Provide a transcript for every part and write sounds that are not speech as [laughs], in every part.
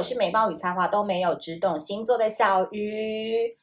我是美貌与才华都没有，只懂星座的小鱼。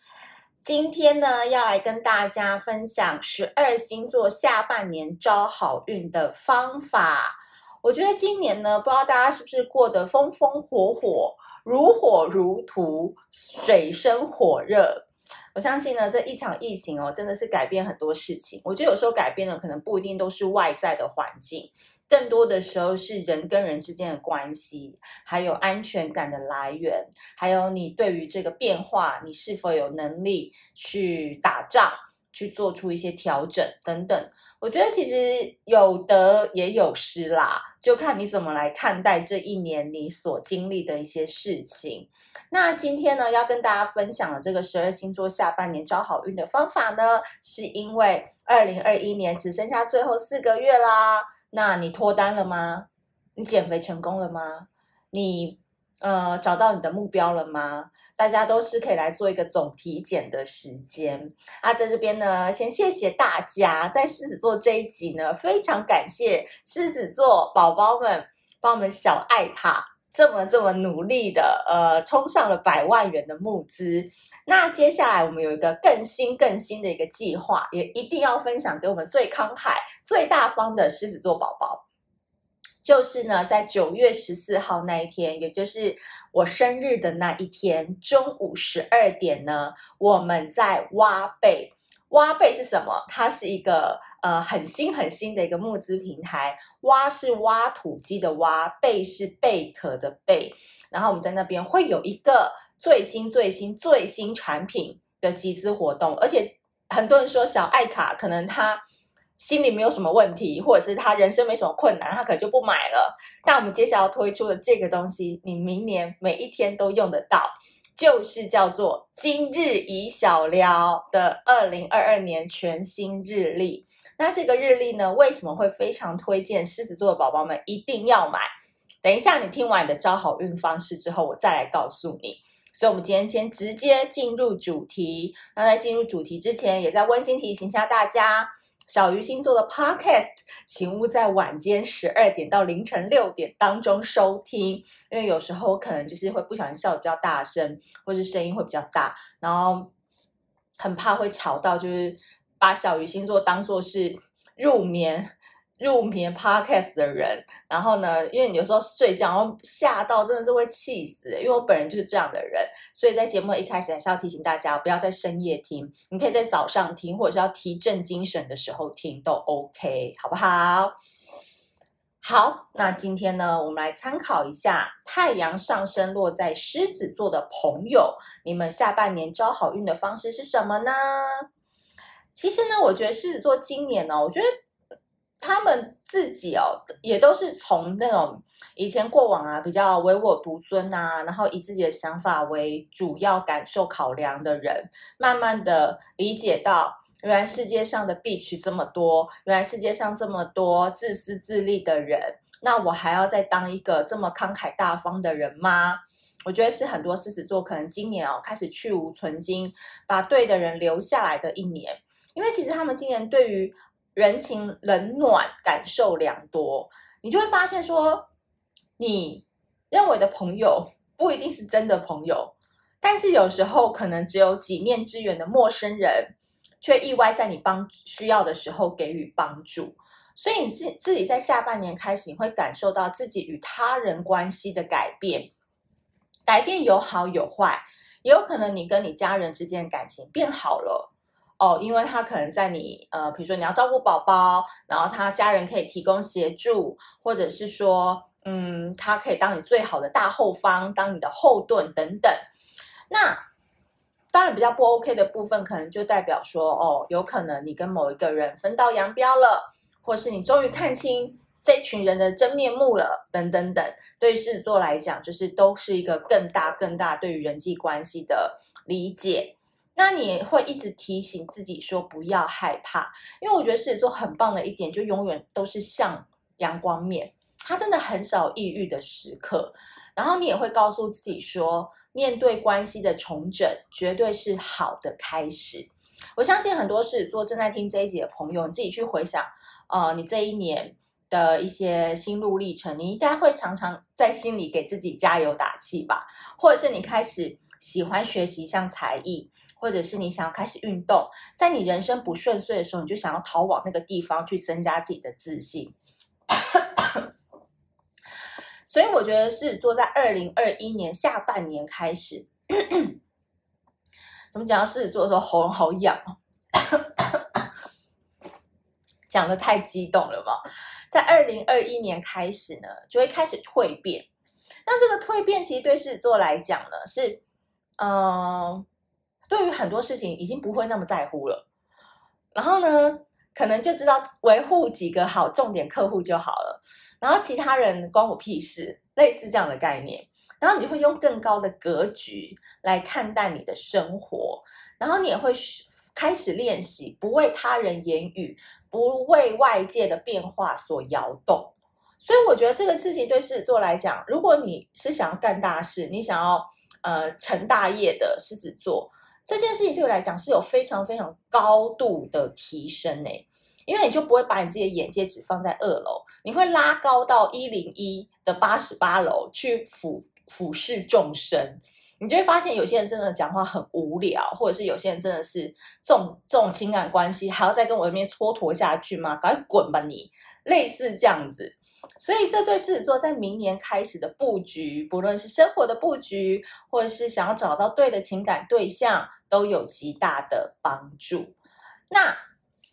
今天呢，要来跟大家分享十二星座下半年招好运的方法。我觉得今年呢，不知道大家是不是过得风风火火、如火如荼、水深火热。我相信呢，这一场疫情哦，真的是改变很多事情。我觉得有时候改变的可能不一定都是外在的环境，更多的时候是人跟人之间的关系，还有安全感的来源，还有你对于这个变化，你是否有能力去打仗。去做出一些调整等等，我觉得其实有得也有失啦，就看你怎么来看待这一年你所经历的一些事情。那今天呢，要跟大家分享的这个十二星座下半年招好运的方法呢，是因为二零二一年只剩下最后四个月啦。那你脱单了吗？你减肥成功了吗？你呃找到你的目标了吗？大家都是可以来做一个总体检的时间啊，在这边呢，先谢谢大家在狮子座这一集呢，非常感谢狮子座宝宝们帮我们小爱塔这么这么努力的呃，冲上了百万元的募资。那接下来我们有一个更新更新的一个计划，也一定要分享给我们最慷慨、最大方的狮子座宝宝。就是呢，在九月十四号那一天，也就是我生日的那一天，中午十二点呢，我们在挖贝。挖贝是什么？它是一个呃很新很新的一个募资平台。挖是挖土机的挖，贝是贝壳的贝。然后我们在那边会有一个最新最新最新产品的集资活动，而且很多人说小爱卡可能他。心里没有什么问题，或者是他人生没什么困难，他可能就不买了。但我们接下来要推出的这个东西，你明年每一天都用得到，就是叫做“今日已小聊”的二零二二年全新日历。那这个日历呢，为什么会非常推荐狮子座的宝宝们一定要买？等一下你听完你的招好运方式之后，我再来告诉你。所以，我们今天先直接进入主题。那在进入主题之前，也在温馨提醒一下大家。小鱼星座的 Podcast，请勿在晚间十二点到凌晨六点当中收听，因为有时候可能就是会不小心笑得比较大声，或是声音会比较大，然后很怕会吵到，就是把小鱼星座当做是入眠。入眠 podcast 的人，然后呢，因为你有时候睡觉，然后吓到真的是会气死。因为我本人就是这样的人，所以在节目一开始还是要提醒大家，不要在深夜听，你可以在早上听，或者是要提振精神的时候听都 OK，好不好？好，那今天呢，我们来参考一下太阳上升落在狮子座的朋友，你们下半年招好运的方式是什么呢？其实呢，我觉得狮子座今年呢、哦，我觉得。他们自己哦，也都是从那种以前过往啊，比较唯我独尊啊，然后以自己的想法为主要感受考量的人，慢慢的理解到，原来世界上的 bitch 这么多，原来世界上这么多自私自利的人，那我还要再当一个这么慷慨大方的人吗？我觉得是很多狮子座可能今年哦，开始去芜存菁，把对的人留下来的一年，因为其实他们今年对于人情冷暖感受良多，你就会发现说，你认为的朋友不一定是真的朋友，但是有时候可能只有几面之缘的陌生人，却意外在你帮需要的时候给予帮助。所以你自自己在下半年开始，你会感受到自己与他人关系的改变，改变有好有坏，也有可能你跟你家人之间的感情变好了。哦，因为他可能在你呃，比如说你要照顾宝宝，然后他家人可以提供协助，或者是说，嗯，他可以当你最好的大后方，当你的后盾等等。那当然比较不 OK 的部分，可能就代表说，哦，有可能你跟某一个人分道扬镳了，或是你终于看清这群人的真面目了，等等等。对于狮子座来讲，就是都是一个更大更大对于人际关系的理解。那你会一直提醒自己说不要害怕，因为我觉得狮子座很棒的一点，就永远都是像阳光面，他真的很少抑郁的时刻。然后你也会告诉自己说，面对关系的重整，绝对是好的开始。我相信很多狮子座正在听这一集的朋友，你自己去回想，呃，你这一年的一些心路历程，你应该会常常在心里给自己加油打气吧？或者是你开始喜欢学习一项才艺，或者是你想要开始运动，在你人生不顺遂的时候，你就想要逃往那个地方去增加自己的自信。[coughs] 所以我觉得狮子座在二零二一年下半年开始，[coughs] 怎么讲到狮子座的时候喉咙好痒。讲得太激动了嘛，在二零二一年开始呢，就会开始蜕变。那这个蜕变其实对狮子座来讲呢，是，呃，对于很多事情已经不会那么在乎了。然后呢，可能就知道维护几个好重点客户就好了。然后其他人关我屁事，类似这样的概念。然后你会用更高的格局来看待你的生活，然后你也会开始练习不为他人言语。不为外界的变化所摇动，所以我觉得这个事情对狮子座来讲，如果你是想要干大事，你想要呃成大业的狮子座，这件事情对我来讲是有非常非常高度的提升诶，因为你就不会把你自己的眼界只放在二楼，你会拉高到一零一的八十八楼去俯俯视众生。你就会发现，有些人真的讲话很无聊，或者是有些人真的是这种这种情感关系，还要再跟我这边蹉跎下去吗？赶快滚吧你！类似这样子，所以这对狮子座在明年开始的布局，不论是生活的布局，或者是想要找到对的情感对象，都有极大的帮助。那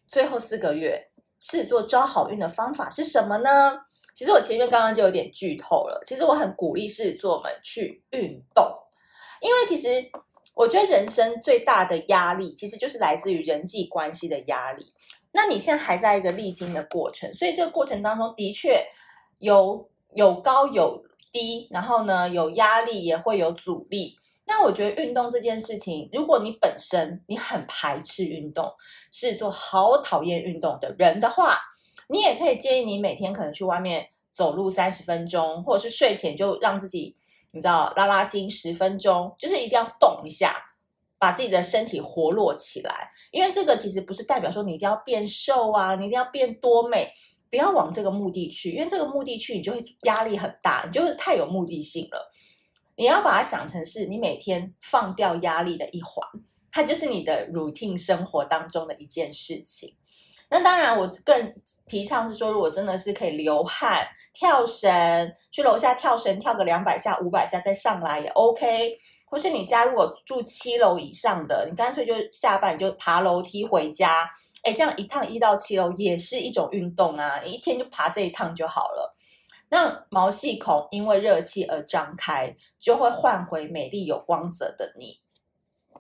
最后四个月，狮子座招好运的方法是什么呢？其实我前面刚刚就有点剧透了。其实我很鼓励狮子座们去运动。因为其实我觉得人生最大的压力，其实就是来自于人际关系的压力。那你现在还在一个历经的过程，所以这个过程当中的确有有高有低，然后呢有压力也会有阻力。那我觉得运动这件事情，如果你本身你很排斥运动，是做好讨厌运动的人的话，你也可以建议你每天可能去外面走路三十分钟，或者是睡前就让自己。你知道拉拉筋十分钟，就是一定要动一下，把自己的身体活络起来。因为这个其实不是代表说你一定要变瘦啊，你一定要变多美，不要往这个目的去。因为这个目的去，你就会压力很大，你就是太有目的性了。你要把它想成是你每天放掉压力的一环，它就是你的 routine 生活当中的一件事情。那当然，我更提倡是说，如果真的是可以流汗、跳绳，去楼下跳绳跳个两百下、五百下再上来也 OK。或是你家如果住七楼以上的，你干脆就下班就爬楼梯回家，哎，这样一趟一到七楼也是一种运动啊！你一天就爬这一趟就好了。让毛细孔因为热气而张开，就会换回美丽有光泽的你。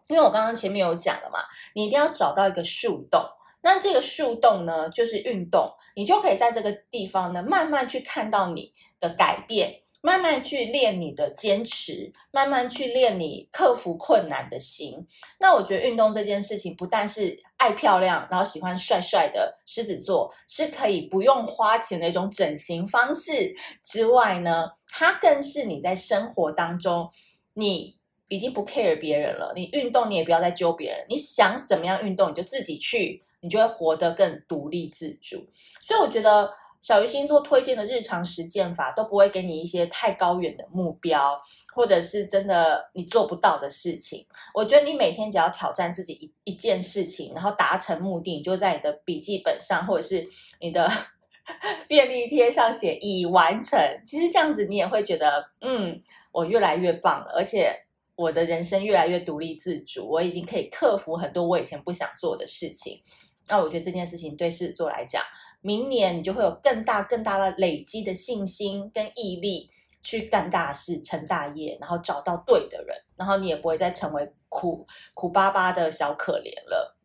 因为我刚刚前面有讲了嘛，你一定要找到一个树洞。那这个树洞呢，就是运动，你就可以在这个地方呢，慢慢去看到你的改变，慢慢去练你的坚持，慢慢去练你克服困难的心。那我觉得运动这件事情，不但是爱漂亮，然后喜欢帅帅的狮子座是可以不用花钱的一种整形方式之外呢，它更是你在生活当中，你已经不 care 别人了，你运动你也不要再揪别人，你想怎么样运动你就自己去。你就会活得更独立自主，所以我觉得小鱼星座推荐的日常实践法都不会给你一些太高远的目标，或者是真的你做不到的事情。我觉得你每天只要挑战自己一一件事情，然后达成目的，你就在你的笔记本上或者是你的 [laughs] 便利贴上写已完成。其实这样子你也会觉得，嗯，我越来越棒了，而且我的人生越来越独立自主，我已经可以克服很多我以前不想做的事情。那我觉得这件事情对狮子座来讲，明年你就会有更大更大的累积的信心跟毅力，去干大事、成大业，然后找到对的人，然后你也不会再成为苦苦巴巴的小可怜了。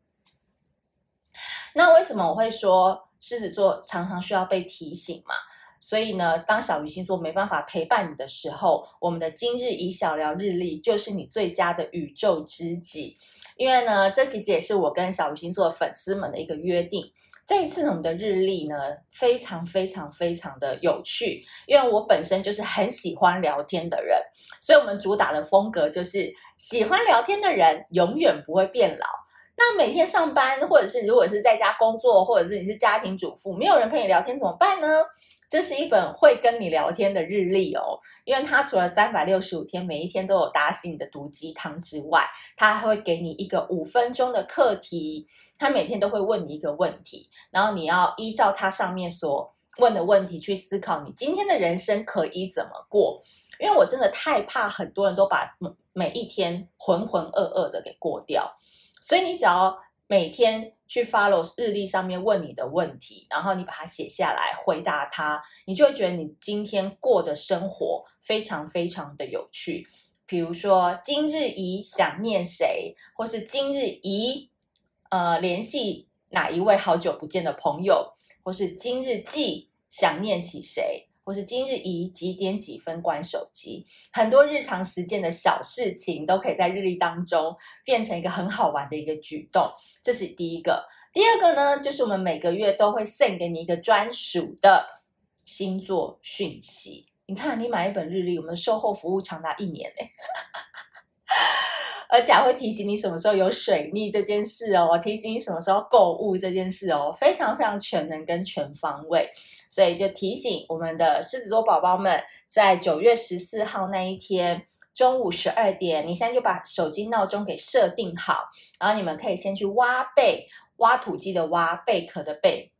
那为什么我会说狮子座常常需要被提醒嘛？所以呢，当小鱼星座没办法陪伴你的时候，我们的今日以小聊日历就是你最佳的宇宙知己。因为呢，这其实也是我跟小鱼星座粉丝们的一个约定。这一次呢，我们的日历呢，非常非常非常的有趣。因为我本身就是很喜欢聊天的人，所以我们主打的风格就是喜欢聊天的人永远不会变老。那每天上班，或者是如果是在家工作，或者是你是家庭主妇，没有人陪你聊天怎么办呢？这是一本会跟你聊天的日历哦，因为它除了三百六十五天每一天都有打醒你的毒鸡汤之外，它还会给你一个五分钟的课题，它每天都会问你一个问题，然后你要依照它上面所问的问题去思考你今天的人生可以怎么过。因为我真的太怕很多人都把每一天浑浑噩噩的给过掉，所以你只要每天去 follow 日历上面问你的问题，然后你把它写下来回答它，你就会觉得你今天过的生活非常非常的有趣。比如说今日宜想念谁，或是今日宜呃联系哪一位好久不见的朋友，或是今日记想念起谁。或是今日宜几点几分关手机，很多日常实践的小事情都可以在日历当中变成一个很好玩的一个举动。这是第一个。第二个呢，就是我们每个月都会送给你一个专属的星座讯息。你看，你买一本日历，我们的售后服务长达一年嘞而且还会提醒你什么时候有水逆这件事哦，提醒你什么时候购物这件事哦，非常非常全能跟全方位，所以就提醒我们的狮子座宝宝们，在九月十四号那一天中午十二点，你现在就把手机闹钟给设定好，然后你们可以先去挖贝，挖土机的挖，贝壳的贝。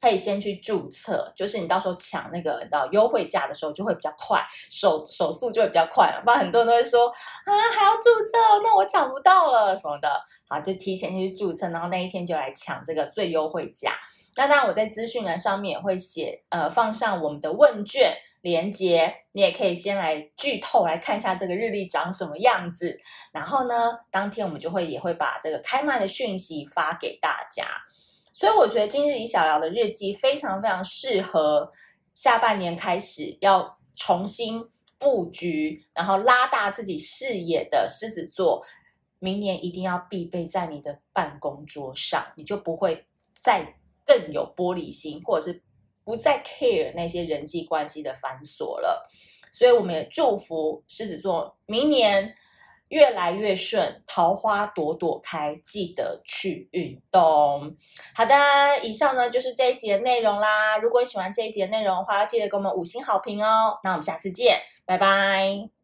可以先去注册，就是你到时候抢那个到优惠价的时候就会比较快，手手速就会比较快。不然很多人都会说啊，还要注册，那我抢不到了什么的。好，就提前去注册，然后那一天就来抢这个最优惠价。那当然，我在资讯栏上面也会写，呃，放上我们的问卷连接，你也可以先来剧透来看一下这个日历长什么样子。然后呢，当天我们就会也会把这个开卖的讯息发给大家。所以我觉得今日李小聊的日记非常非常适合下半年开始要重新布局，然后拉大自己视野的狮子座，明年一定要必备在你的办公桌上，你就不会再更有玻璃心，或者是不再 care 那些人际关系的繁琐了。所以我们也祝福狮子座明年。越来越顺，桃花朵朵开，记得去运动。好的，以上呢就是这一集的内容啦。如果喜欢这一集的内容的话，要记得给我们五星好评哦。那我们下次见，拜拜。